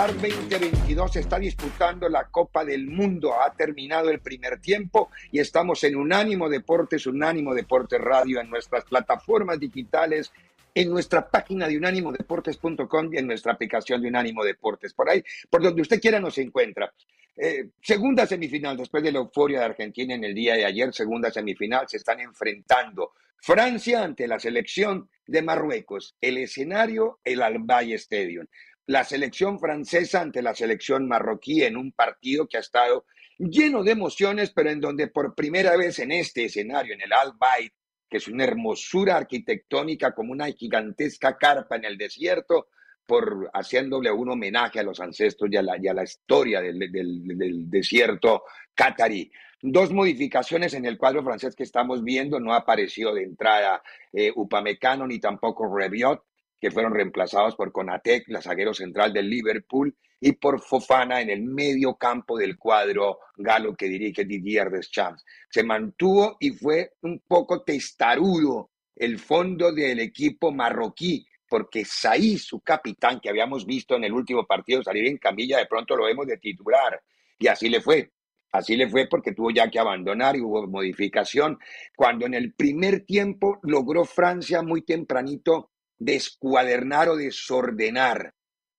Qatar 2022 se está disputando la Copa del Mundo. Ha terminado el primer tiempo y estamos en Unánimo Deportes, Unánimo Deportes Radio, en nuestras plataformas digitales, en nuestra página de unánimodeportes.com y en nuestra aplicación de Unánimo Deportes. Por ahí, por donde usted quiera, nos encuentra. Eh, segunda semifinal, después de la euforia de Argentina en el día de ayer, segunda semifinal, se están enfrentando Francia ante la selección de Marruecos. El escenario, el Al Stadium la selección francesa ante la selección marroquí en un partido que ha estado lleno de emociones, pero en donde por primera vez en este escenario, en el Al Bayt, que es una hermosura arquitectónica como una gigantesca carpa en el desierto, por haciéndole un homenaje a los ancestros y a la, historia del, desierto catarí. Dos modificaciones en el cuadro francés que estamos viendo, no apareció de entrada eh, Upamecano ni tampoco Reviot, que fueron reemplazados por Conatek, la zaguero central del Liverpool, y por Fofana en el medio campo del cuadro galo que dirige Didier Deschamps. Se mantuvo y fue un poco testarudo el fondo del equipo marroquí, porque Saí, su capitán, que habíamos visto en el último partido salir en camilla, de pronto lo vemos de titular. Y así le fue. Así le fue porque tuvo ya que abandonar y hubo modificación. Cuando en el primer tiempo logró Francia muy tempranito descuadernar o desordenar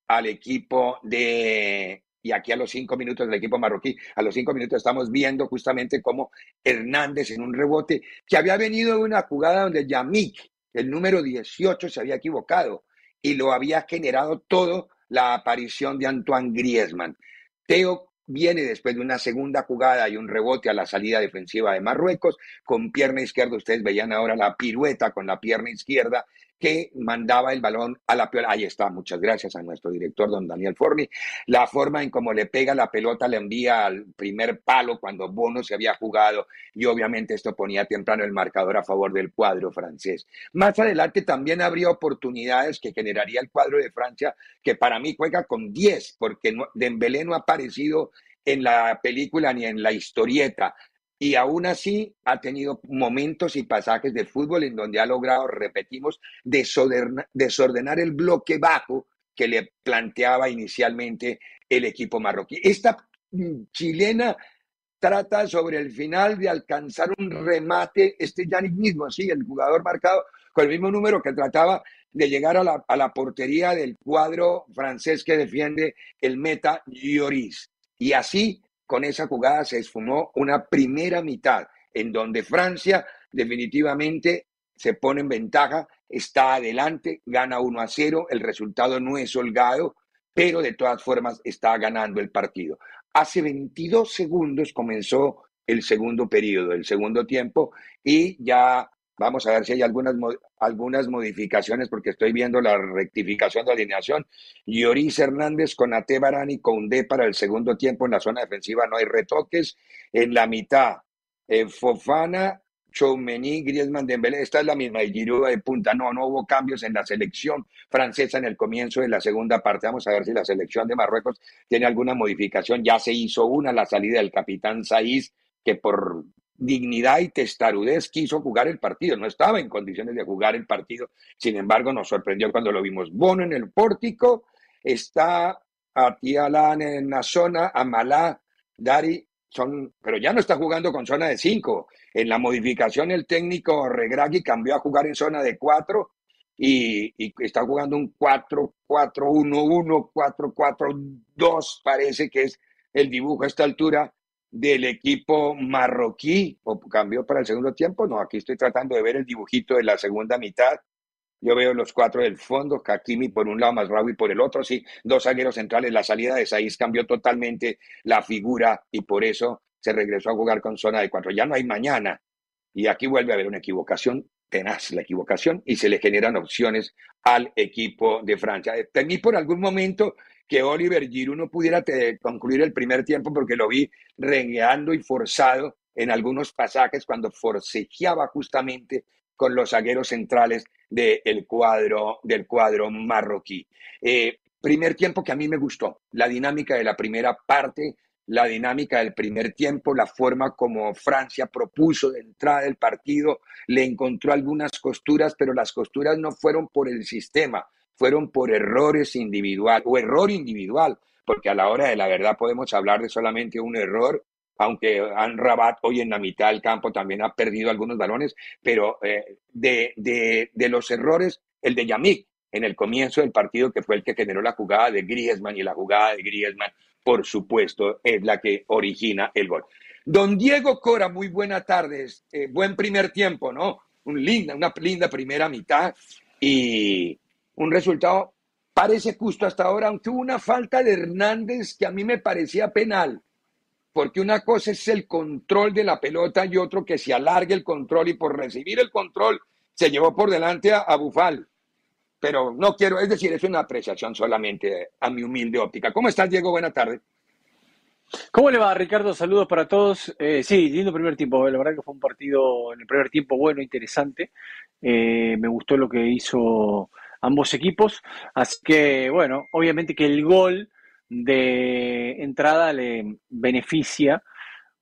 al equipo de, y aquí a los cinco minutos del equipo marroquí, a los cinco minutos estamos viendo justamente cómo Hernández en un rebote que había venido de una jugada donde Yamik, el número 18, se había equivocado y lo había generado todo la aparición de Antoine Griezmann. Teo viene después de una segunda jugada y un rebote a la salida defensiva de Marruecos, con pierna izquierda, ustedes veían ahora la pirueta con la pierna izquierda, que mandaba el balón a la pelota. Ahí está, muchas gracias a nuestro director, don Daniel Forni. La forma en cómo le pega la pelota le envía al primer palo cuando Bono se había jugado y obviamente esto ponía temprano el marcador a favor del cuadro francés. Más adelante también habría oportunidades que generaría el cuadro de Francia, que para mí juega con 10, porque Dembélé no ha aparecido en la película ni en la historieta y aún así ha tenido momentos y pasajes de fútbol en donde ha logrado, repetimos, desordenar, el bloque bajo que le planteaba inicialmente el equipo marroquí. Esta mm, chilena trata sobre el final de alcanzar un remate, este Yannick mismo, así, el jugador marcado con el mismo número que trataba de llegar a la, a la portería del cuadro francés que defiende el meta Lloris. Y así con esa jugada se esfumó una primera mitad en donde Francia definitivamente se pone en ventaja, está adelante, gana 1 a 0, el resultado no es holgado, pero de todas formas está ganando el partido. Hace 22 segundos comenzó el segundo periodo, el segundo tiempo, y ya Vamos a ver si hay algunas, algunas modificaciones porque estoy viendo la rectificación de alineación. Lloris Hernández con Ate Barani con D para el segundo tiempo en la zona defensiva. No hay retoques. En la mitad, eh, Fofana, Choumeny, Griezmann, Dembélé. Esta es la misma. Y Giroud de punta. No, no hubo cambios en la selección francesa en el comienzo de la segunda parte. Vamos a ver si la selección de Marruecos tiene alguna modificación. Ya se hizo una, la salida del capitán Saiz, que por dignidad y testarudez quiso jugar el partido, no estaba en condiciones de jugar el partido, sin embargo nos sorprendió cuando lo vimos. Bono en el pórtico, está Atialán en la zona, Amalá, Dari, son, pero ya no está jugando con zona de 5. En la modificación el técnico Regragui cambió a jugar en zona de 4 y, y, está jugando un 4-4-1-1, 4-4-2, parece que es el dibujo a esta altura del equipo marroquí, o cambió para el segundo tiempo, no, aquí estoy tratando de ver el dibujito de la segunda mitad. Yo veo los cuatro del fondo, Kakimi por un lado, Masraoui por el otro, sí, dos zagueros centrales. La salida de Saiz cambió totalmente la figura y por eso se regresó a jugar con zona de cuatro. Ya no hay mañana. Y aquí vuelve a haber una equivocación, tenaz la equivocación, y se le generan opciones al equipo de Francia. Temí por algún momento que Oliver Giroud no pudiera concluir el primer tiempo porque lo vi rengueando y forzado en algunos pasajes cuando forcejeaba justamente con los zagueros centrales del cuadro, del cuadro marroquí. Eh, primer tiempo que a mí me gustó, la dinámica de la primera parte, la dinámica del primer tiempo, la forma como Francia propuso de entrada del partido, le encontró algunas costuras, pero las costuras no fueron por el sistema, fueron por errores individual o error individual, porque a la hora de la verdad podemos hablar de solamente un error, aunque Han Rabat hoy en la mitad del campo también ha perdido algunos balones, pero eh, de, de, de, los errores, el de Yamik en el comienzo del partido, que fue el que generó la jugada de Griezmann, y la jugada de Griezmann, por supuesto, es la que origina el gol. Don Diego Cora, muy buenas tardes, eh, buen primer tiempo, ¿no? Un linda, una linda primera mitad y, un resultado parece justo hasta ahora, aunque hubo una falta de Hernández que a mí me parecía penal, porque una cosa es el control de la pelota y otro que se alargue el control y por recibir el control se llevó por delante a, Bufal. Pero no quiero, es decir, es una apreciación solamente a mi humilde óptica. ¿Cómo estás, Diego? Buena tarde. ¿Cómo le va, Ricardo? Saludos para todos. Eh, sí, lindo primer tiempo. La verdad que fue un partido en el primer tiempo bueno, interesante. Eh, me gustó lo que hizo ambos equipos. Así que, bueno, obviamente que el gol de entrada le beneficia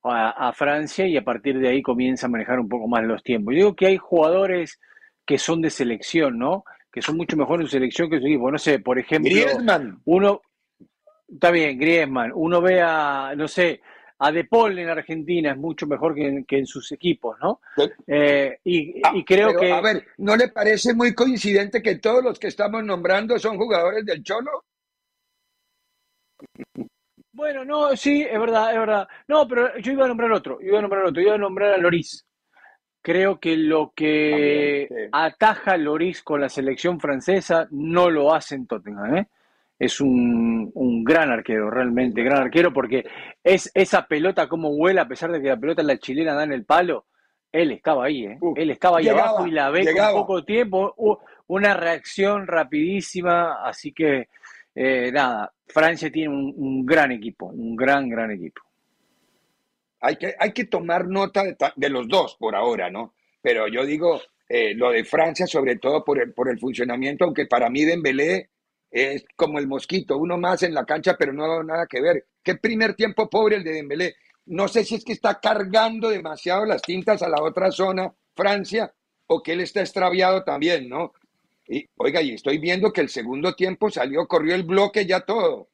a, Francia y a partir de ahí comienza a manejar un poco más los tiempos. Yo digo que hay jugadores que son de selección, ¿no? Que son mucho mejor en su selección que en su equipo. No sé, por ejemplo, Griezmann. uno, está bien, Griezmann, uno ve a, no sé, a De Paul en Argentina es mucho mejor que en, sus equipos, ¿no? Eh, y, ah, creo que... A ver, ¿no le parece muy coincidente que todos los que estamos nombrando son jugadores del Cholo? Bueno, no, sí, es verdad, es verdad. No, pero yo iba a nombrar otro, iba a nombrar otro, iba a nombrar a Loris. Creo que lo que ataja a Loris con la selección francesa no lo hace en Tottenham, ¿eh? Es un, un, gran arquero, realmente gran arquero, porque es esa pelota como vuela, a pesar de que la pelota la chilena da en el palo, él estaba ahí, ¿eh? él estaba ahí abajo y la ve con poco tiempo, una reacción rapidísima, así que eh, nada, Francia tiene un, gran equipo, un gran, gran equipo. Hay que, hay que tomar nota de, los dos por ahora, ¿no? Pero yo digo, eh, lo de Francia, sobre todo por el, por el funcionamiento, aunque para mí Dembélé es como el mosquito, uno más en la cancha, pero no nada que ver. Qué primer tiempo pobre el de Dembélé. No sé si es que está cargando demasiado las tintas a la otra zona, Francia, o que él está extraviado también, ¿no? Y oiga, y estoy viendo que el segundo tiempo salió, corrió el bloque ya todo.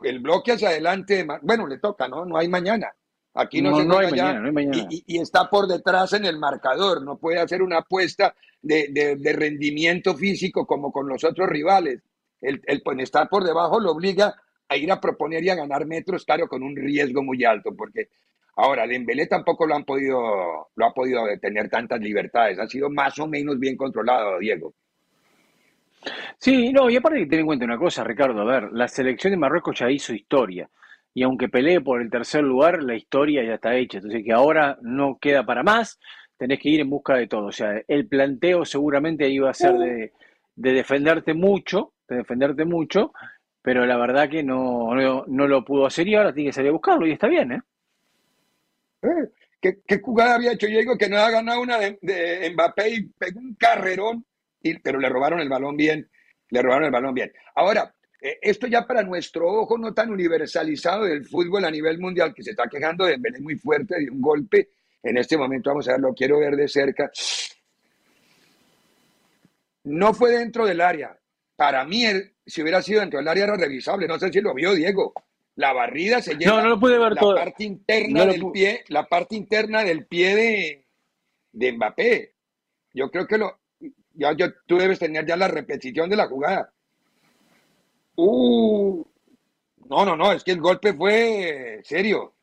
El bloque hacia adelante, bueno, le toca, ¿no? No hay mañana. Aquí no, se hay mañana, no hay mañana. Y, está por detrás en el marcador, no puede hacer una apuesta de, de rendimiento físico como con los otros rivales el, el pues, estar por debajo lo obliga a ir a proponer y a ganar metros, claro, con un riesgo muy alto, porque ahora Dembélé tampoco lo han podido, lo ha podido tener tantas libertades, ha sido más o menos bien controlado, Diego. Sí, no, y aparte que tener en cuenta una cosa, Ricardo, a ver, la selección de Marruecos ya hizo historia, y aunque pelee por el tercer lugar, la historia ya está hecha, entonces que ahora no queda para más, tenés que ir en busca de todo. O sea, el planteo seguramente iba a ser de, defenderte mucho, de defenderte mucho, pero la verdad que no, no, lo pudo hacer y ahora tiene que salir a buscarlo y está bien, ¿eh? eh ¿Qué, ¿Qué, jugada había hecho Diego que no ha ganado una de, Mbappé y pegó un carrerón, pero le robaron el balón bien, le robaron el balón bien. Ahora, eh, esto ya para nuestro ojo no tan universalizado del fútbol a nivel mundial, que se está quejando de Belén muy fuerte, de un golpe, en este momento vamos a ver, lo quiero ver de cerca. No fue dentro del área. Para mí, si hubiera sido dentro del área era revisable, no sé si lo vio Diego. La barrida se lleva no, no pude ver la parte interna del pie, la parte interna del pie de, de Mbappé. Yo creo que lo, ya, yo, tú debes tener ya la repetición de la jugada. Uh, no, no, no, es que el golpe fue serio.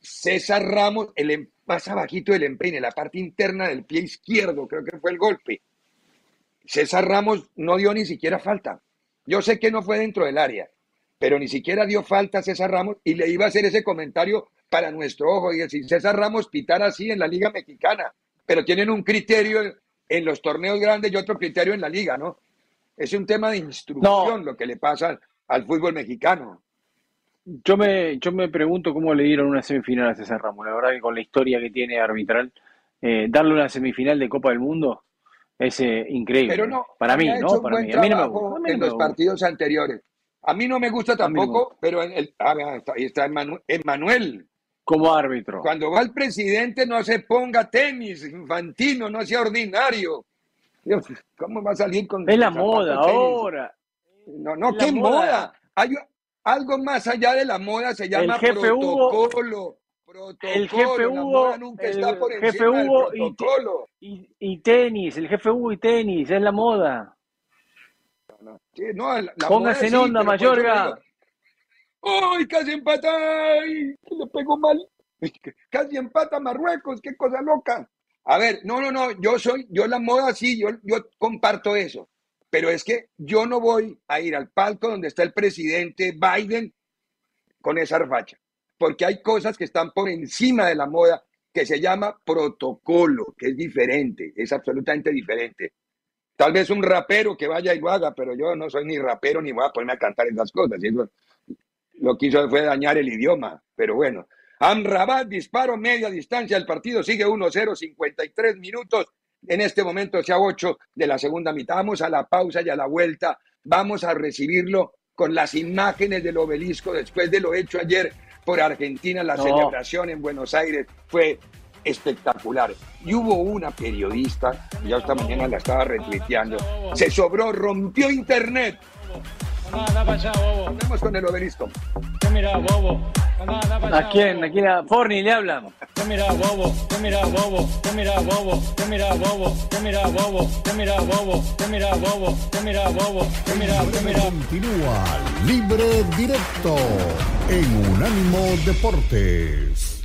César Ramos, el em, más abajito del empeine, la parte interna del pie izquierdo, creo que fue el golpe. César Ramos no dio ni siquiera falta. Yo sé que no fue dentro del área, pero ni siquiera dio falta a César Ramos y le iba a hacer ese comentario para nuestro ojo. Y decir, César Ramos pitar así en la Liga Mexicana, pero tienen un criterio en los torneos grandes y otro criterio en la Liga, ¿no? Es un tema de instrucción lo que le pasa al fútbol mexicano. Yo me, yo me pregunto cómo le dieron una semifinal a César Ramos. La verdad que con la historia que tiene arbitral, eh, darle una semifinal de Copa del Mundo es eh, increíble. Pero no, para mí, ¿no? Para mí. A mí no me gusta. en los partidos anteriores. A mí no me gusta tampoco, pero en el, ah, ahí está Emanuel. Como árbitro. Cuando va el presidente no se ponga tenis, infantino, no sea ordinario. Dios, ¿cómo va a salir con... Es la moda ahora. No, no, ¿qué moda? Hay algo más allá de la moda, se llama el jefe protocolo. El jefe Hugo, nunca está por jefe Hugo protocolo. Y, y, tenis, el jefe Hugo y tenis, es la moda. No, la Póngase en onda, Mayorga. ¡Uy, casi empata! ¡Ay, le pegó mal! Casi empata Marruecos, qué cosa loca. A ver, no, no, no, yo soy, yo la moda sí, yo, yo comparto eso. Pero es que yo no voy a ir al palco donde está el presidente Biden con esa arfacha. Porque hay cosas que están por encima de la moda que se llama protocolo, que es diferente, es absolutamente diferente. Tal vez un rapero que vaya y lo haga, pero yo no soy ni rapero ni voy a ponerme a cantar esas cosas. Lo que hizo fue dañar el idioma. Pero bueno, Amrabat, disparo media distancia. El partido sigue 1-0, 53 minutos. En este momento, sea 8 de la segunda mitad. Vamos a la pausa y a la vuelta. Vamos a recibirlo con las imágenes del obelisco después de lo hecho ayer por Argentina. La celebración en Buenos Aires fue espectacular. Y hubo una periodista, ya esta mañana la estaba retuiteando, se sobró, rompió internet Vamos con el obelisco. mira, bobo. ¿A quién? ¿A quién? ¿A Forni le hablan? mira, bobo. mira, bobo. mira, bobo. mira, bobo. mira, bobo. mira, bobo. mira, bobo. mira, bobo. mira, mira. Continúa Libre Directo en Unánimo Deportes.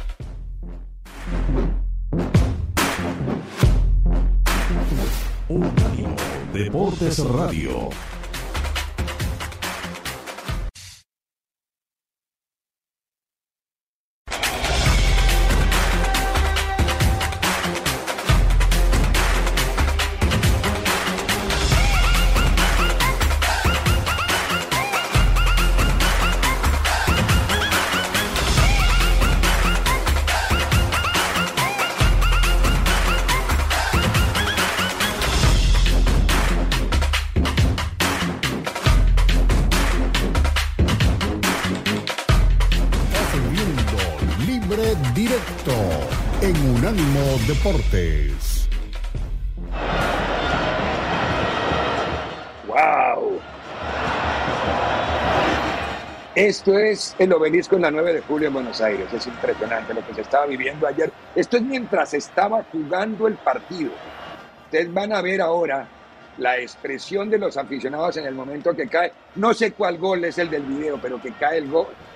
Unánimo Deportes Radio. Esto es el obelisco en la 9 de julio en Buenos Aires. Es impresionante lo que se estaba viviendo ayer. Esto es mientras estaba jugando el partido. Ustedes van a ver ahora la expresión de los aficionados en el momento que cae. No sé cuál gol es el del video, pero que cae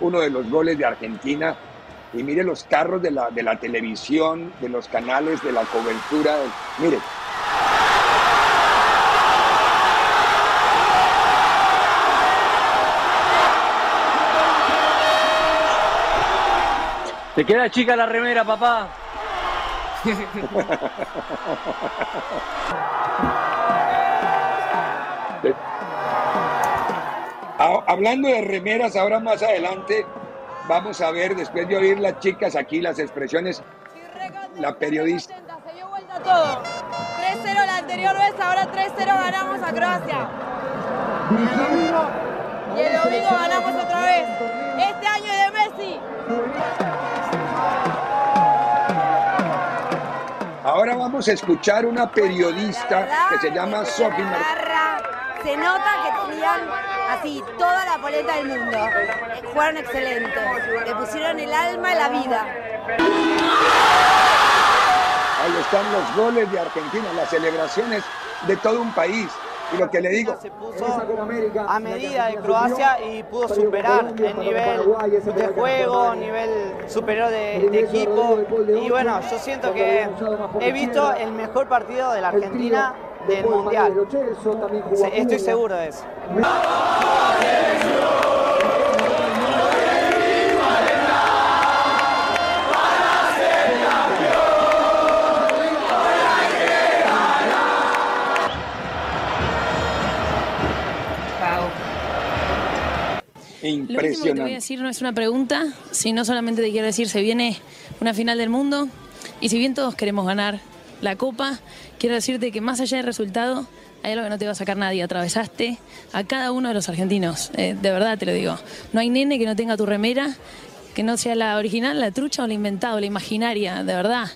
uno de los goles de Argentina y mire los carros de la televisión, de los canales, de la cobertura. Mire. Te queda chica la remera, papá. Hablando de remeras, ahora más adelante vamos a ver, después de oír las chicas aquí, las expresiones, la periodista. Se dio vuelta todo. 3-0 la anterior vez, ahora 3-0 ganamos a Croacia. Y el domingo ganamos otra vez. Este año es de Messi. Ahora vamos a escuchar una periodista que se llama Sophie Se nota que tenían así toda la paleta del mundo. Jugaron excelente. Le pusieron el alma y la vida. Ahí están los goles de Argentina, las celebraciones de todo un país. Y lo que le digo, se puso a medida de Croacia y pudo superar el nivel de juego, nivel superior de, de, equipo. Y bueno, yo siento que he visto el mejor partido de la Argentina del Mundial. Estoy seguro de eso. Lo último que te voy a decir no es una pregunta, sino solamente te quiero decir, se viene una final del mundo y si bien todos queremos ganar la copa, quiero decirte que más allá del resultado, hay algo que no te va a sacar nadie. Atravesaste a cada uno de los argentinos, eh, de verdad te lo digo. No hay nene que no tenga tu remera, que no sea la original, la trucha o la inventada, o la imaginaria, de verdad.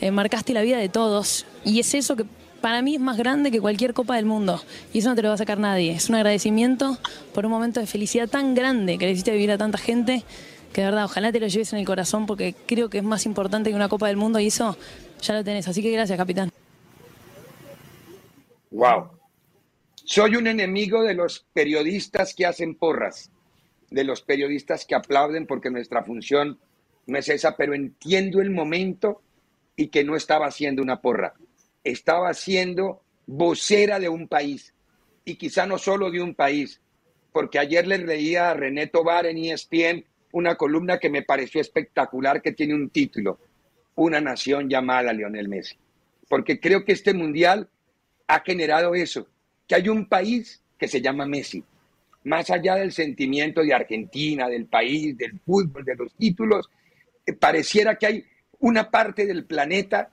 Eh, marcaste la vida de todos y es eso que para mí es más grande que cualquier Copa del Mundo. Y eso no te lo va a sacar nadie. Es un agradecimiento por un momento de felicidad tan grande que le hiciste vivir a tanta gente. Que de verdad, ojalá te lo lleves en el corazón porque creo que es más importante que una Copa del Mundo y eso ya lo tenés. Así que gracias, capitán. Wow. Soy un enemigo de los periodistas que hacen porras, de los periodistas que aplauden porque nuestra función no es esa, pero entiendo el momento y que no estaba haciendo una porra estaba siendo vocera de un país y quizá no solo de un país, porque ayer le leía a René Tobar en ESPN una columna que me pareció espectacular que tiene un título, Una nación llamada Lionel Messi, porque creo que este mundial ha generado eso, que hay un país que se llama Messi, más allá del sentimiento de Argentina, del país, del fútbol, de los títulos, eh, pareciera que hay una parte del planeta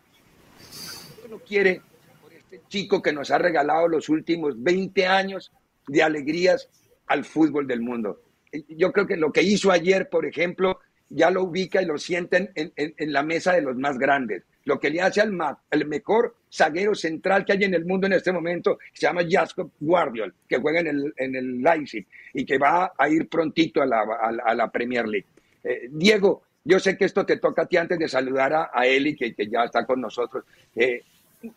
lo quiere por este chico que nos ha regalado los últimos 20 años de alegrías al fútbol del mundo. Yo creo que lo que hizo ayer, por ejemplo, ya lo ubica y lo sienten en, la mesa de los más grandes. Lo que le hace al el mejor zaguero central que hay en el mundo en este momento, se llama Jacob Guardiol, que juega en el, en el Leipzig y que va a ir prontito a la, a, Premier League. Eh, Diego, yo sé que esto te toca a ti antes de saludar a, a Eli, que, que, ya está con nosotros. Eh,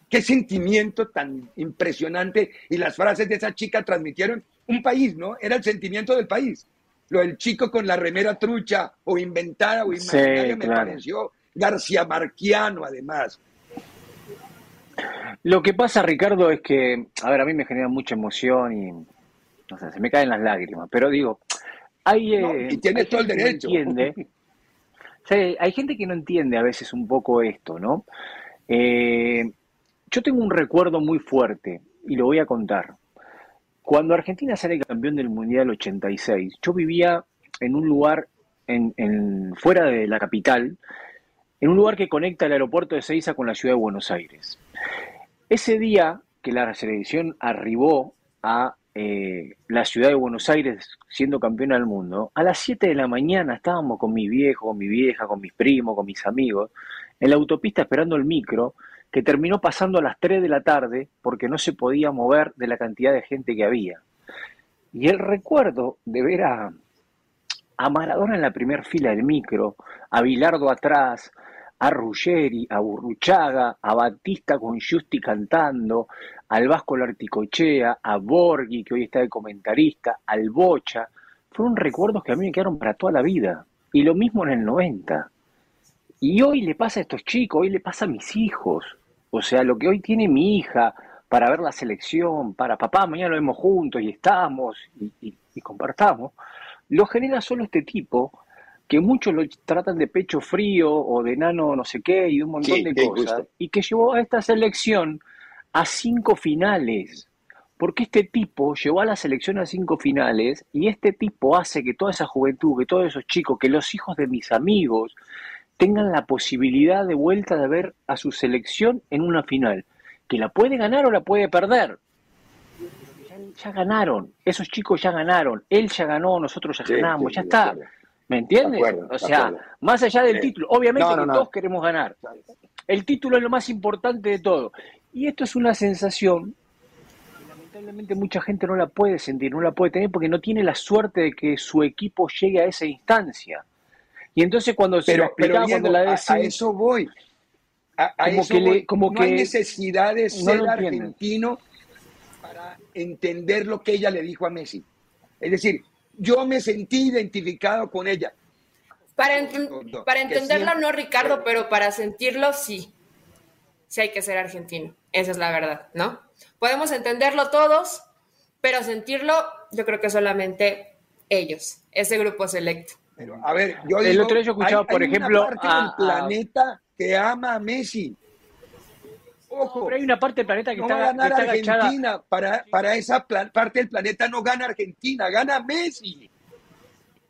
qué sentimiento tan impresionante. Y las frases de esa chica transmitieron un país, ¿no? Era el sentimiento del país. Lo del chico con la remera trucha o inventada o imaginaria me pareció García Marquiano, además. Lo que pasa, Ricardo, es que, a ver, a mí me genera mucha emoción y, no sé, se me caen las lágrimas, pero digo, hay... Eh, y tienes todo el derecho. Entiende, hay gente que no entiende a veces un poco esto, ¿no? Eh, yo tengo un recuerdo muy fuerte y lo voy a contar. Cuando Argentina sale campeón del Mundial 86, yo vivía en un lugar en, fuera de la capital, en un lugar que conecta el aeropuerto de Seiza con la ciudad de Buenos Aires. Ese día que la selección arribó a eh, la ciudad de Buenos Aires siendo campeona del mundo, a las 7 de la mañana estábamos con mi viejo, con mi vieja, con mis primos, con mis amigos, en la autopista esperando el micro que terminó pasando a las 3 de la tarde porque no se podía mover de la cantidad de gente que había. Y el recuerdo de ver a, a Maradona en la primera fila del micro, a Bilardo atrás, a Ruggeri, a Burruchaga, a Batista con Justi cantando, al Vasco Larticochea, a Borghi, que hoy está de comentarista, al Bocha, fueron recuerdos que a mí me quedaron para toda la vida. Y lo mismo en el 90. Y hoy le pasa a estos chicos, hoy le pasa a mis hijos. O sea, lo que hoy tiene mi hija para ver la selección, para papá, mañana lo vemos juntos y estamos y, compartamos, lo genera solo este tipo que muchos lo tratan de pecho frío o de nano no sé qué y un montón de cosas, y que llevó a esta selección a cinco finales. Porque este tipo llevó a la selección a cinco finales y este tipo hace que toda esa juventud, que todos esos chicos, que los hijos de mis amigos tengan la posibilidad de vuelta de ver a su selección en una final. Que la puede ganar o la puede perder. Ya, ganaron, esos chicos ya ganaron, él ya ganó, nosotros ya ganamos, ya está. ¿Me entiendes? o sea, más allá del título, obviamente que todos queremos ganar. El título es lo más importante de todo. Y esto es una sensación lamentablemente mucha gente no la puede sentir, no la puede tener porque no tiene la suerte de que su equipo llegue a esa instancia. Y entonces cuando se lo explicaba, cuando la decís, a, eso voy. A, como eso que como no hay necesidad de ser argentino para entender lo que ella le dijo a Messi. Es decir, yo me sentí identificado con ella. Para, para entenderlo no, Ricardo, pero para sentirlo sí. Sí hay que ser argentino. Esa es la verdad, ¿no? Podemos entenderlo todos, pero sentirlo, yo creo que solamente ellos, ese grupo selecto. Pero, a ver, yo el otro día yo escuchaba, por ejemplo, una parte del planeta que ama a Messi. Ojo, pero hay una parte del planeta que no está, va a ganar Argentina. Para, para esa parte del planeta no gana Argentina, gana Messi.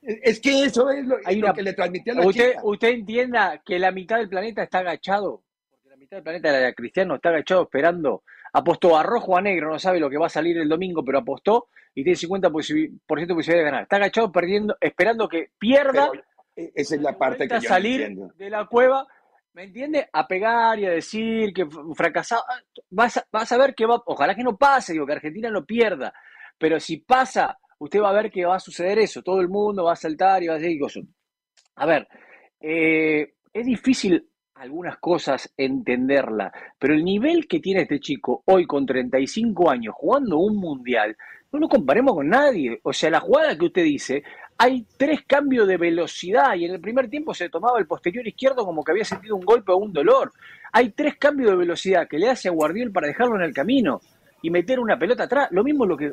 Es que eso es lo, que le transmitía a la usted, Usted entienda que la mitad del planeta está agachado. Porque la mitad del planeta, la cristiano, está agachado esperando apostó a rojo o a negro, no sabe lo que va a salir el domingo, pero apostó y tiene 50% de posibilidad de ganar. Está agachado perdiendo, esperando que pierda. E, esa es la parte que yo salir de la cueva, ¿me entiende? A pegar y a decir que fracasado. Vas a, vas a ver que va, ojalá que no pase, digo, que Argentina no pierda, pero si pasa, usted va a ver que va a suceder eso. Todo el mundo va a saltar y va a decir cosas. A ver, eh, es difícil algunas cosas entenderla, pero el nivel que tiene este chico hoy con 35 años jugando un mundial, no lo comparemos con nadie. O sea, la jugada que usted dice, hay tres cambios de velocidad y en el primer tiempo se tomaba el posterior izquierdo como que había sentido un golpe o un dolor. Hay tres cambios de velocidad que le hace a Guardiol para dejarlo en el camino y meter una pelota atrás. Lo mismo lo que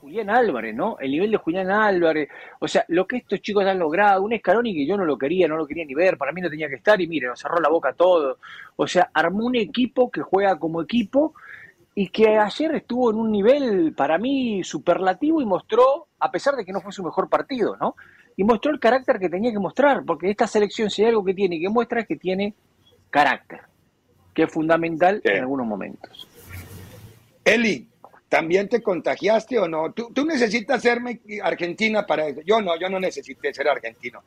Julián Álvarez, ¿no? El nivel de Julián Álvarez, o sea, lo que estos chicos han logrado, un Escaroni que yo no lo quería, no lo quería ni ver, para mí no tenía que estar y mire, nos cerró la boca todo. O sea, armó un equipo que juega como equipo y que ayer estuvo en un nivel para mí superlativo y mostró, a pesar de que no fue su mejor partido, ¿no? Y mostró el carácter que tenía que mostrar, porque esta selección, si hay algo que tiene y que muestra, es que tiene carácter, que es fundamental en algunos momentos. Eli, ¿También te contagiaste o no? ¿Tú, necesitas serme argentina para eso. Yo no, yo no necesité ser argentino.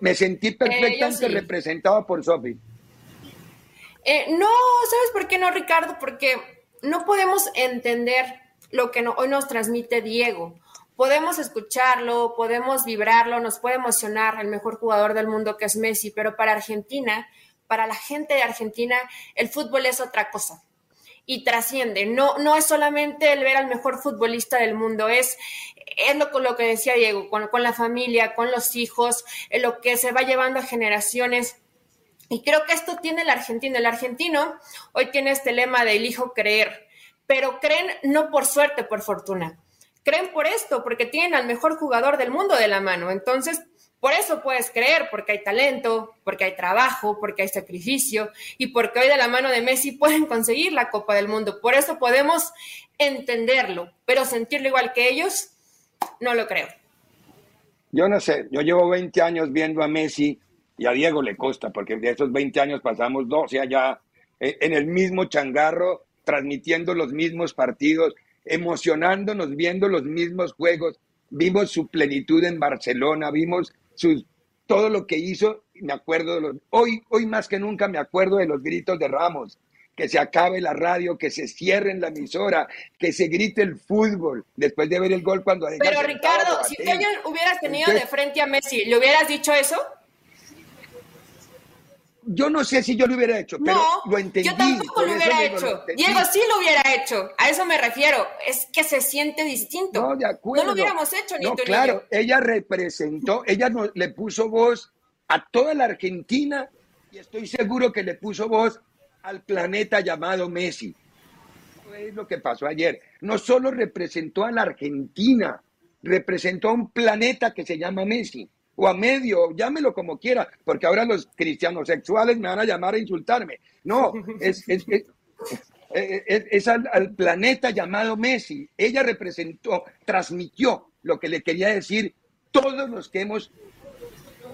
me sentí eh, perfectamente representado por Sofi. Eh, no, ¿sabes por qué no, Ricardo? Porque no podemos entender lo que hoy nos transmite Diego. Podemos escucharlo, podemos vibrarlo, nos puede emocionar el mejor jugador del mundo que es Messi, pero para Argentina, para la gente de Argentina, el fútbol es otra cosa y trasciende. No, no es solamente el ver al mejor futbolista del mundo, es, es lo, lo que decía Diego, con, con la familia, con los hijos, lo que se va llevando a generaciones. Y creo que esto tiene el argentino. El argentino hoy tiene este lema de hijo creer, pero creen no por suerte, por fortuna. Creen por esto, porque tienen al mejor jugador del mundo de la mano. Entonces, por eso puedes creer, porque hay talento, porque hay trabajo, porque hay sacrificio y porque hoy de la mano de Messi pueden conseguir la Copa del Mundo. Por eso podemos entenderlo, pero sentirlo igual que ellos, no lo creo. Yo no sé, yo llevo 20 años viendo a Messi y a Diego le costa, porque de esos 20 años pasamos 12 allá eh, en el mismo changarro, transmitiendo los mismos partidos, emocionándonos, viendo los mismos juegos. Vimos su plenitud en Barcelona, vimos todo lo que hizo, me acuerdo de los, hoy, hoy más que nunca me acuerdo de los gritos de Ramos, que se acabe la radio, que se cierre en la emisora, que se grite el fútbol después de ver el gol cuando... Pero Ricardo, si tú hubieras tenido de frente a Messi, ¿le hubieras dicho eso? Yo no sé si yo lo hubiera hecho, pero lo entendí. Yo tampoco lo hubiera hecho. Diego sí lo hubiera hecho. A eso me refiero. Es que se siente distinto. No, de acuerdo. No lo hubiéramos hecho ni no, Claro, ella representó, ella no, le puso voz a toda la Argentina y estoy seguro que le puso voz al planeta llamado Messi. Eso es lo que pasó ayer. No solo representó a la Argentina, representó a un planeta que se llama Messi. O a medio, llámelo como quiera, porque ahora los cristianos sexuales me van a llamar a insultarme. No, es, es, es, al, al, planeta llamado Messi. Ella representó, transmitió lo que le quería decir todos los que hemos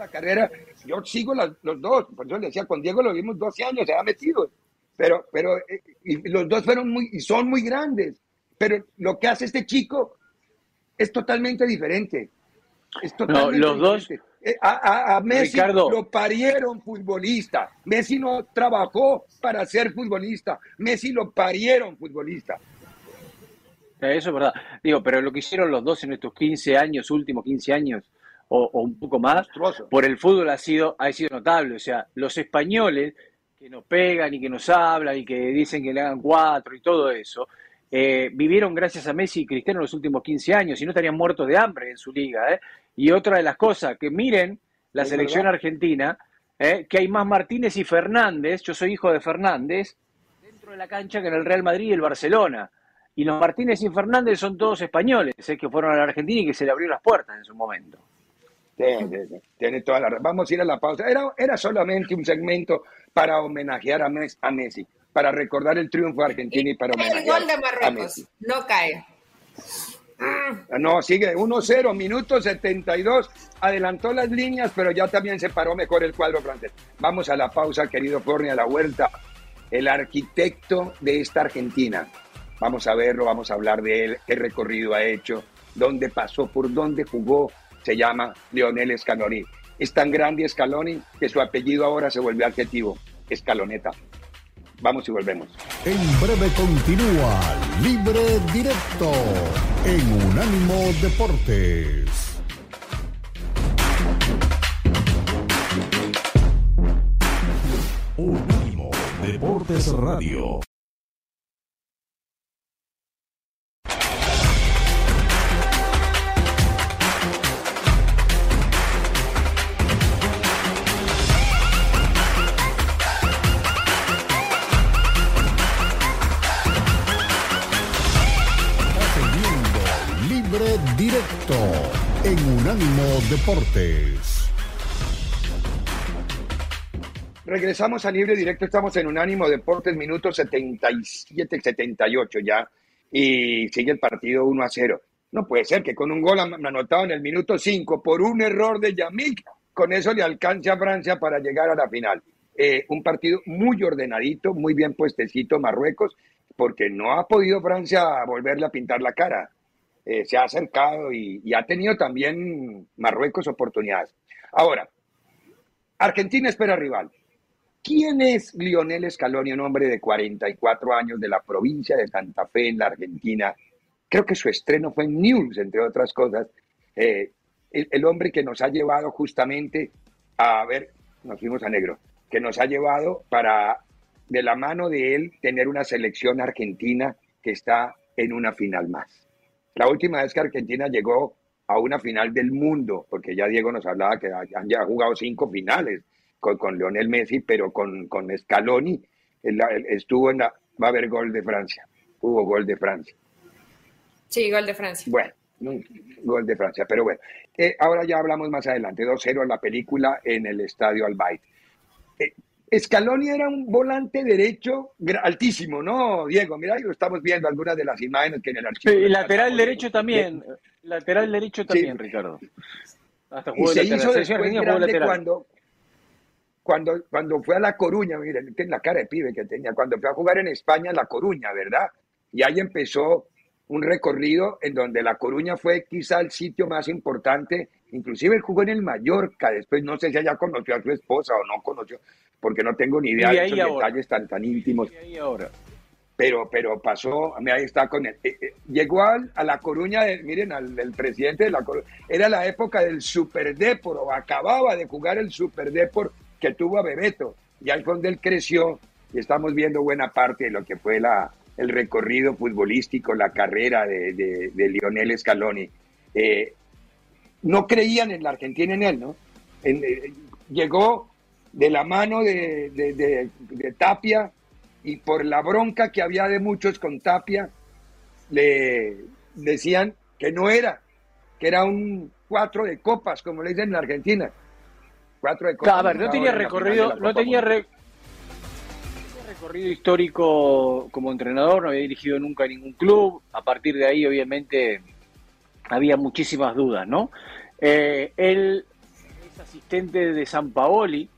la carrera. Yo sigo los dos, por eso le decía, con Diego lo vimos 12 años, se ha metido, pero, pero eh, y los dos fueron muy, y son muy grandes, pero lo que hace este chico es totalmente diferente. Es totalmente los dos. Eh, a, Messi lo parieron futbolista. Messi no trabajó para ser futbolista. Messi lo parieron futbolista. Eso es verdad. Digo, pero lo que hicieron los dos en estos 15 años, últimos 15 años, o, un poco más, por el fútbol ha sido, ha sido notable. O sea, los españoles que nos pegan y que nos hablan y que dicen que le hagan cuatro y todo eso, eh, vivieron gracias a Messi y Cristiano los últimos 15 años y no estarían muertos de hambre en su liga. ¿eh? Y otra de las cosas, que miren la selección argentina, ¿eh? que hay más Martínez y Fernández, yo soy hijo de Fernández, dentro de la cancha que en el Real Madrid y el Barcelona. Y los Martínez y Fernández son todos españoles, que fueron a la Argentina y que se le abrió las puertas en su momento. Tiene, toda la Vamos a ir a la pausa. Era, era solamente un segmento para homenajear a, Messi, para recordar el triunfo de Argentina y, para homenajear el gol de Marruecos no cae. Ah, no, sigue 1-0, minuto 72. Adelantó las líneas, pero ya también se paró mejor el cuadro francés. Vamos a la pausa, querido Forni, a la vuelta. El arquitecto de esta Argentina. Vamos a verlo, vamos a hablar de él, qué recorrido ha hecho, dónde pasó, por dónde jugó, se llama Leonel Scaloni. Es tan grande Scaloni que su apellido ahora se vuelve adjetivo, Escaloneta. Vamos y volvemos. En breve continúa Libre Directo en Unánimo Deportes. Unánimo Deportes Radio. Deportes. Regresamos a libre directo, estamos en Unánimo Deportes, minutos 77, 78 ya, y sigue el partido 1 a 0. No puede ser que con un gol anotado en el minuto 5 por un error de Yamik, con eso le alcance a Francia para llegar a la final. Eh, un partido muy ordenadito, muy bien puestecito Marruecos, porque no ha podido Francia volverle a pintar la cara. Eh, se ha acercado y, ha tenido también Marruecos oportunidades. Ahora, Argentina espera rival. ¿Quién es Lionel Scaloni, un hombre de 44 años de la provincia de Santa Fe en la Argentina? Creo que su estreno fue en News, entre otras cosas. Eh, el, hombre que nos ha llevado justamente a ver, nos fuimos a negro, que nos ha llevado para, de la mano de él, tener una selección argentina que está en una final más. La última vez que Argentina llegó a una final del mundo, porque ya Diego nos hablaba que han ya jugado cinco finales con, con Lionel Messi, pero con, con Scaloni estuvo en la... Va a haber gol de Francia. Hubo gol de Francia. Sí, gol de Francia. Bueno, gol de Francia, pero bueno. Eh, ahora ya hablamos más adelante. 2-0 en la película en el estadio Albayt. Eh, Scaloni era un volante derecho altísimo, ¿no, Diego? Mira, lo estamos viendo algunas de las imágenes que en el archivo. Y lateral derecho también. Lateral derecho también, Ricardo. Hasta y se hizo después grande cuando, cuando, cuando fue a La Coruña, miren, la cara de pibe que tenía, cuando fue a jugar en España, La Coruña, ¿verdad? Y ahí empezó un recorrido en donde La Coruña fue quizá el sitio más importante, inclusive él jugó en el Mallorca, después no sé si allá conoció a su esposa o no conoció, porque no tengo ni idea de esos detalles tan, tan íntimos. ahora? Pero, pero pasó, ahí está con él. Eh, eh, llegó a, La Coruña, miren, al el presidente de La Coruña, era la época del Super Depor, acababa de jugar el Super Depor que tuvo a Bebeto, y ahí fue donde él creció, y estamos viendo buena parte de lo que fue la, el recorrido futbolístico, la carrera de, de, Lionel Scaloni. Eh, no creían en la Argentina en él, ¿no? llegó de la mano de, Tapia y por la bronca que había de muchos con Tapia, le decían que no era, que era un cuatro de copas, como le dicen en Argentina. Cuatro de copas. no tenía recorrido, no tenía recorrido histórico como entrenador, no había dirigido nunca ningún club. A partir de ahí, obviamente, había muchísimas dudas, ¿no? Eh, él es asistente de San Paoli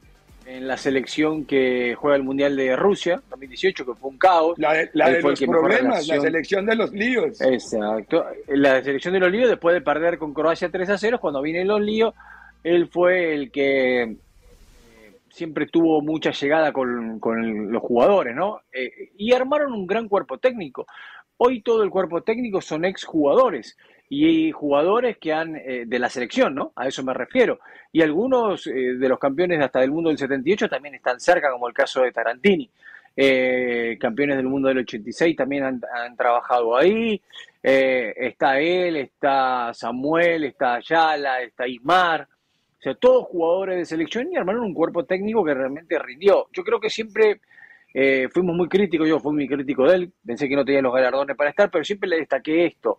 en la selección que juega el Mundial de Rusia 2018, que fue un caos. La de, los problemas, la selección de los líos. Exacto. La selección de los líos, después de perder con Croacia 3 a 0, cuando vienen los líos, él fue el que siempre tuvo mucha llegada con, los jugadores, ¿no? Eh, y armaron un gran cuerpo técnico. Hoy todo el cuerpo técnico son exjugadores y jugadores que han eh, de la selección, ¿no? A eso me refiero. Y algunos eh, de los campeones hasta del mundo del 78 también están cerca, como el caso de Tarantini. Eh, campeones del mundo del 86 también han, trabajado ahí. está él, está Samuel, está Ayala, está Ismar. O sea, todos jugadores de selección y armaron un cuerpo técnico que realmente rindió. Yo creo que siempre fuimos muy críticos, yo fui muy crítico de él, pensé que no tenía los galardones para estar, pero siempre le destaqué esto.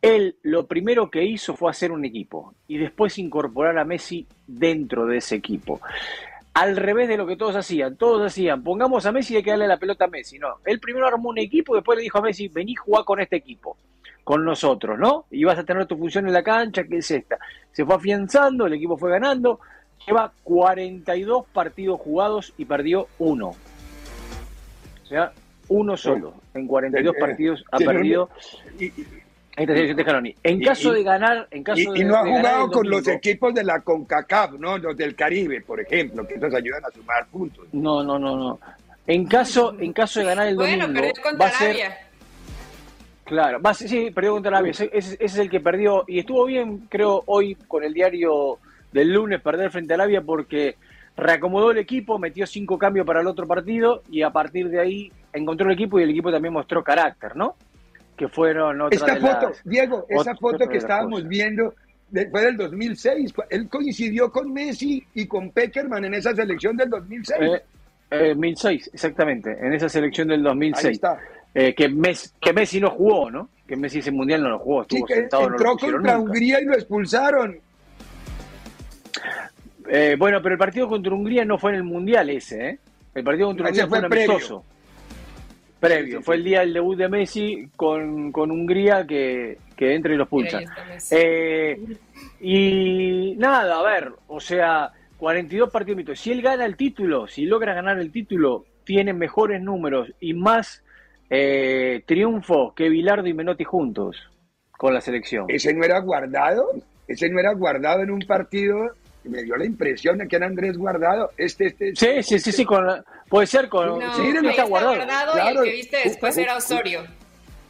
Él lo primero que hizo fue hacer un equipo y después incorporar a Messi dentro de ese equipo. Al revés de lo que todos hacían, todos hacían, pongamos a Messi y hay que darle la pelota a Messi. No, él primero armó un equipo y después le dijo a Messi, vení a jugar con este equipo, con nosotros, ¿no? Y vas a tener tu función en la cancha, que es esta. Se fue afianzando, el equipo fue ganando, lleva 42 partidos jugados y perdió uno. O sea, uno solo. En 42 eh, partidos ha perdido. En caso de ganar, en caso y, no ha jugado con los equipos de la CONCACAF, ¿no? Los del Caribe, por ejemplo, que nos ayudan a sumar puntos. No, no, no, no. En caso, en caso de ganar el domingo, bueno, va a ser, Claro, va sí, perdió contra Arabia. Ese, ese, es el que perdió. Y estuvo bien, creo, hoy con el diario del lunes perder frente a Arabia porque reacomodó el equipo, metió cinco cambios para el otro partido y a partir de ahí encontró el equipo y el equipo también mostró carácter, ¿no? que fueron otras Esta foto, Diego, esa foto que estábamos viendo fue del 2006. Él coincidió con Messi y con Peckerman en esa selección del 2006. Eh, 2006, exactamente, en esa selección del 2006. Ahí está. Eh, que, Messi, que Messi no jugó, ¿no? Que Messi ese mundial no lo jugó, estuvo sí, sentado, entró contra Hungría y lo expulsaron. Eh, bueno, pero el partido contra Hungría no fue en el mundial ese, ¿eh? El partido contra Hungría fue, fue amistoso. Previo, fue el día del debut de Messi con, Hungría que, que entra y los pulsa. Eh, y nada, a ver, o sea, 42 partidos. Si él gana el título, si logra ganar el título, tiene mejores números y más eh, triunfos que Bilardo y Menotti juntos con la selección. ¿Ese no era guardado? ¿Ese no era guardado en un partido me dio la impresión de que era Andrés Guardado. Este, este, sí, sí, sí, sí, con, puede ser con. No, sí, está guardado. y el que viste después era Osorio.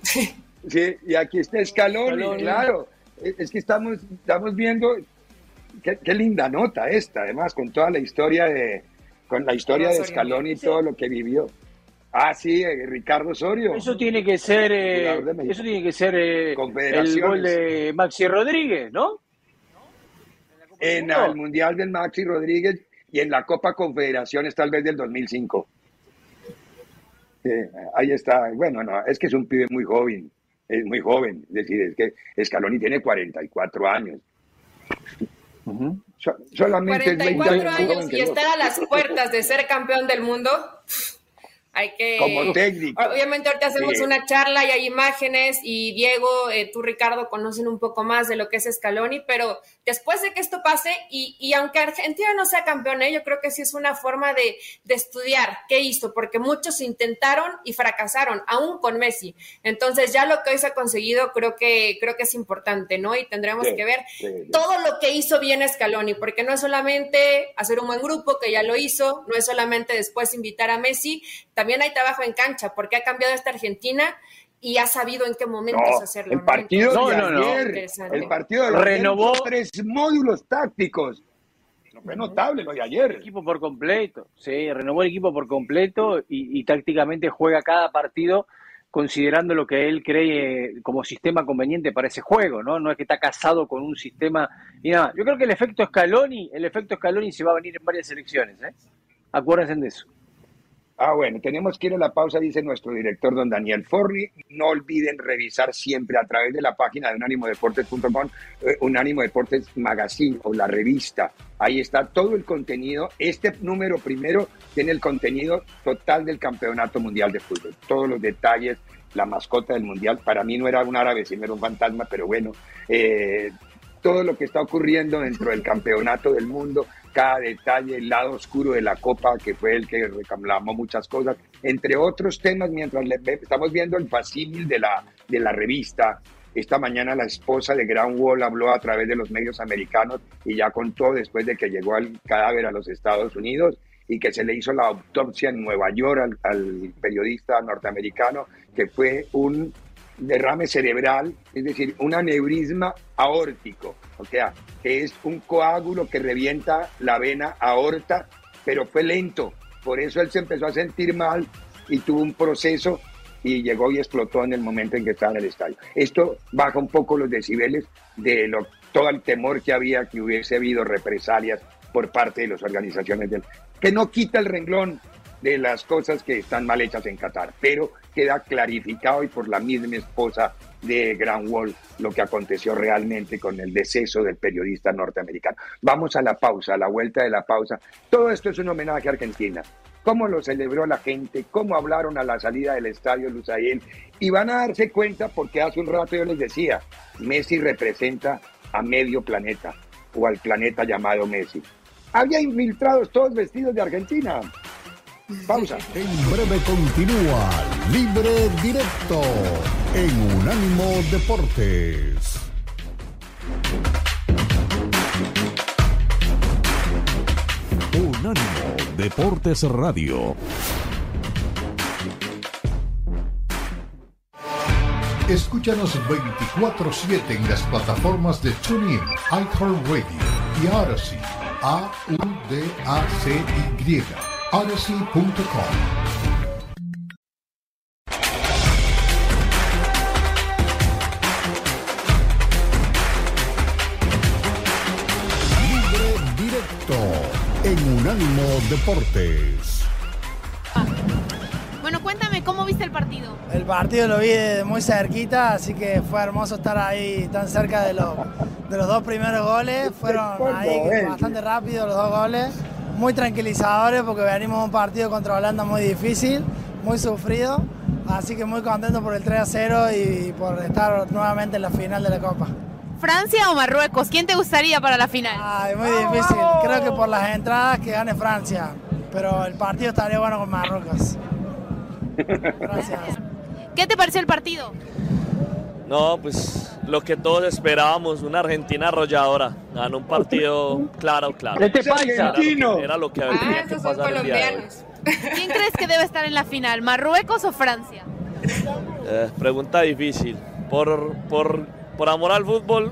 Sí, y aquí está Scaloni, claro. Es que estamos, estamos viendo qué, linda nota esta, además, con toda la historia de, con la historia de Scaloni y todo lo que vivió. Ah, sí, eh, Ricardo Osorio. Eso tiene que ser, eh, eso tiene que ser eh, el gol de Maxi Rodríguez, ¿no? en el Mundial del Maxi Rodríguez y en la Copa Confederaciones tal vez del 2005. ahí está. Bueno, no, es que es un pibe muy joven, es muy joven. Es decir, es que Scaloni tiene 44 años. solamente 44 años y estar a las puertas de ser campeón del mundo. Hay que. Como técnico. Obviamente, ahorita hacemos una charla y hay imágenes, y Diego, eh, tú, Ricardo, conocen un poco más de lo que es Scaloni, pero después de que esto pase, y, y aunque Argentina no sea campeón, ¿eh? yo creo que sí es una forma de, de, estudiar qué hizo, porque muchos intentaron y fracasaron, aún con Messi. Entonces, ya lo que hoy se ha conseguido, creo que, creo que es importante, ¿no? Y tendremos que ver todo lo que hizo bien Scaloni, porque no es solamente hacer un buen grupo, que ya lo hizo, no es solamente después invitar a Messi, también hay trabajo en cancha, porque ha cambiado esta Argentina y ha sabido en qué momentos hacerlo. El partido de ayer, el partido de renovó tres módulos tácticos. fue notable lo de ayer. El equipo por completo, sí, renovó el equipo por completo y, tácticamente juega cada partido considerando lo que él cree como sistema conveniente para ese juego, ¿no? No es que está casado con un sistema y nada. Yo creo que el efecto Scaloni, el efecto Scaloni se va a venir en varias elecciones, ¿eh? Acuérdense de eso. Ah, bueno, tenemos que ir a la pausa, dice nuestro director don Daniel Forni. No olviden revisar siempre a través de la página de unánimodeportes.com, eh, Unánimo Deportes Magazine o la revista. Ahí está todo el contenido. Este número primero tiene el contenido total del Campeonato Mundial de Fútbol. Todos los detalles, la mascota del Mundial. Para mí no era un árabe, sino era un fantasma, pero bueno, eh, todo lo que está ocurriendo dentro del Campeonato del Mundo cada detalle, el lado oscuro de la copa, que fue el que reclamó muchas cosas, entre otros temas, mientras le, estamos viendo el facímil de la, de la revista. Esta mañana la esposa de Grand Wall habló a través de los medios americanos y ya contó después de que llegó el cadáver a los Estados Unidos y que se le hizo la autopsia en Nueva York al periodista norteamericano, que fue un derrame cerebral, es decir, un aneurisma aórtico, o sea, que es un coágulo que revienta la vena aorta, pero fue lento. Por eso él se empezó a sentir mal y tuvo un proceso y llegó y explotó en el momento en que estaba en el estadio. Esto baja un poco los decibeles de todo el temor que había que hubiese habido represalias por parte de las organizaciones del que no quita el renglón de las cosas que están mal hechas en Qatar, pero queda clarificado y por la misma esposa de Grand Wall lo que aconteció realmente con el deceso del periodista norteamericano. Vamos a la pausa, a la vuelta de la pausa. Todo esto es un homenaje a Argentina. Cómo lo celebró la gente, cómo hablaron a la salida del estadio Lusail. Y van a darse cuenta porque hace un rato yo les decía, Messi representa a medio planeta o al planeta llamado Messi. Había infiltrados todos vestidos de Argentina. Pausa. En breve continúa Libre Directo en Unánimo Deportes. Unánimo Deportes Radio. Escúchanos 24-7 en las plataformas de TuneIn, iHeartRadio y Odyssey. A-U-D-A-C-Y odyssey.com. Libre directo en Unánimo Deportes. Bueno, cuéntame, ¿cómo viste el partido? El partido lo vi de muy cerquita, así que fue hermoso estar ahí tan cerca de los, de los dos primeros goles. Fueron ahí bastante rápidos los dos goles muy tranquilizadores porque venimos un partido contra Holanda muy difícil, muy sufrido, así que muy contento por el 3 a 0 y por estar nuevamente en la final de la Copa. ¿Francia o Marruecos? ¿Quién te gustaría para la final? Ay, muy difícil. Creo que por las entradas que gane Francia, pero el partido estaría bueno con Marruecos. Gracias. ¿Qué te pareció el partido? No, pues lo que todos esperábamos, una Argentina arrolladora. Ganó un partido claro, claro. Este paisa. Era, lo que había ah, que pasar el día ¿Quién crees que debe estar en la final, Marruecos o Francia? Eh, pregunta difícil. Por, por, por amor al fútbol,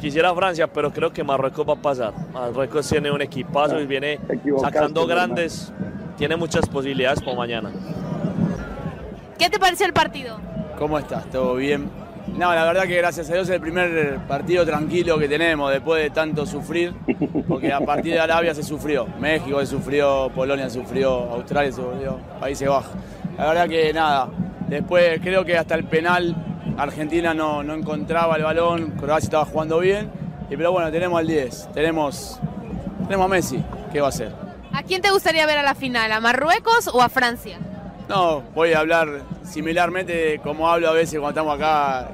quisiera Francia, pero creo que Marruecos va a pasar. Marruecos tiene un equipazo y viene sacando grandes, tiene muchas posibilidades para mañana. ¿Qué te pareció el partido? ¿Cómo estás? ¿Todo bien? No, la verdad que gracias a Dios es el primer partido tranquilo que tenemos después de tanto sufrir, porque a partir de Arabia se sufrió, México se sufrió, Polonia sufrió, Australia sufrió, Países Bajos. La verdad que nada, después creo que hasta el penal Argentina no, no encontraba el balón, Croacia estaba jugando bien, y, pero bueno, tenemos al 10, tenemos, tenemos a Messi, ¿qué va a hacer? ¿A quién te gustaría ver a la final, a Marruecos o a Francia? No, voy a hablar similarmente como hablo a veces cuando estamos acá,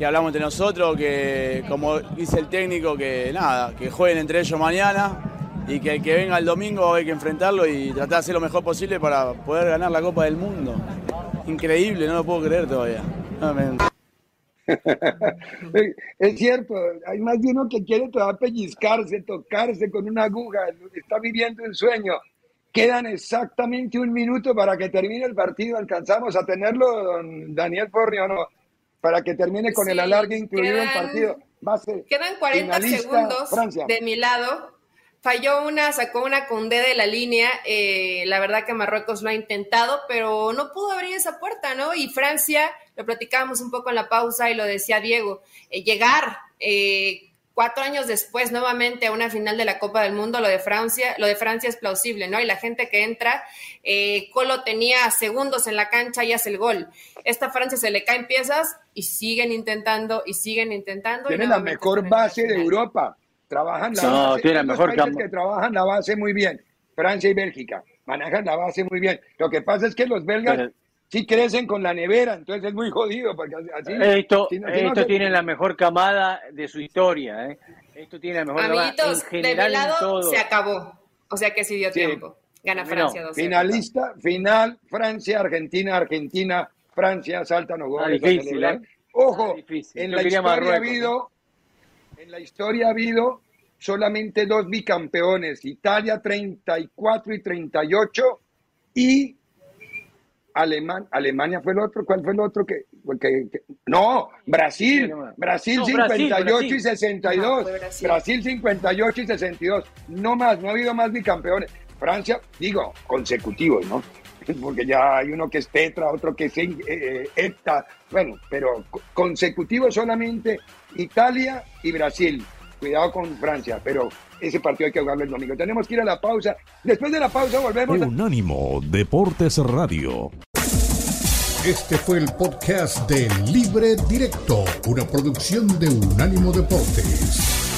que hablamos entre nosotros, que como dice el técnico, que nada, que jueguen entre ellos mañana y que el que venga el domingo hay que enfrentarlo y tratar de hacer lo mejor posible para poder ganar la Copa del Mundo. Increíble, no lo puedo creer todavía. es cierto, hay más de uno que quiere todavía pellizcarse, tocarse con una aguja, está viviendo un sueño. Quedan exactamente un minuto para que termine el partido. ¿Alcanzamos a tenerlo, don Daniel Forni, o no? Para que termine con el alargue incluido el partido. quedan 40 segundos de mi lado. Falló una, sacó una con D de la línea. Eh, la verdad que Marruecos lo ha intentado, pero no pudo abrir esa puerta, ¿no? Y Francia, lo platicábamos un poco en la pausa y lo decía Diego, eh, llegar. Eh, cuatro años después, nuevamente a una final de la Copa del Mundo, lo de Francia, lo de Francia es plausible, ¿no? Y la gente que entra, eh, Colo tenía segundos en la cancha y hace el gol. Esta Francia se le caen piezas y siguen intentando y siguen intentando. Tiene la mejor base de Europa. Trabajan la no, base. Tiene la mejor que trabajan la base muy bien. Francia y Bélgica manejan la base muy bien. Lo que pasa es que los belgas sí crecen con la nevera, entonces es muy jodido. Porque así, esto esto tiene la mejor camada de su historia. ¿eh? Esto tiene la mejor Amiguitos, camada. de mi lado se acabó. O sea que sí dio tiempo. Gana Francia no, Finalista, final, Francia, Argentina, Argentina, Francia, saltan los goles. Ah, difícil, ¿eh? Ojo, en la historia ha habido, en la historia ha habido solamente dos bicampeones, Italia 34 y 38 y Alemania fue el otro, ¿cuál fue el otro que, no, Brasil, Brasil 58 y 62, Brasil. 58 y 62, no más, no ha habido más bicampeones. Francia, digo, consecutivos, ¿no? Porque ya hay uno que es Tetra, otro que es eh, eh bueno, pero consecutivos solamente Italia y Brasil. Cuidado con Francia, pero ese partido hay que jugarlo el domingo. Tenemos que ir a la pausa. Después de la pausa volvemos. Unánimo Deportes Radio. Este fue el podcast de Libre Directo, una producción de Unánimo Deportes.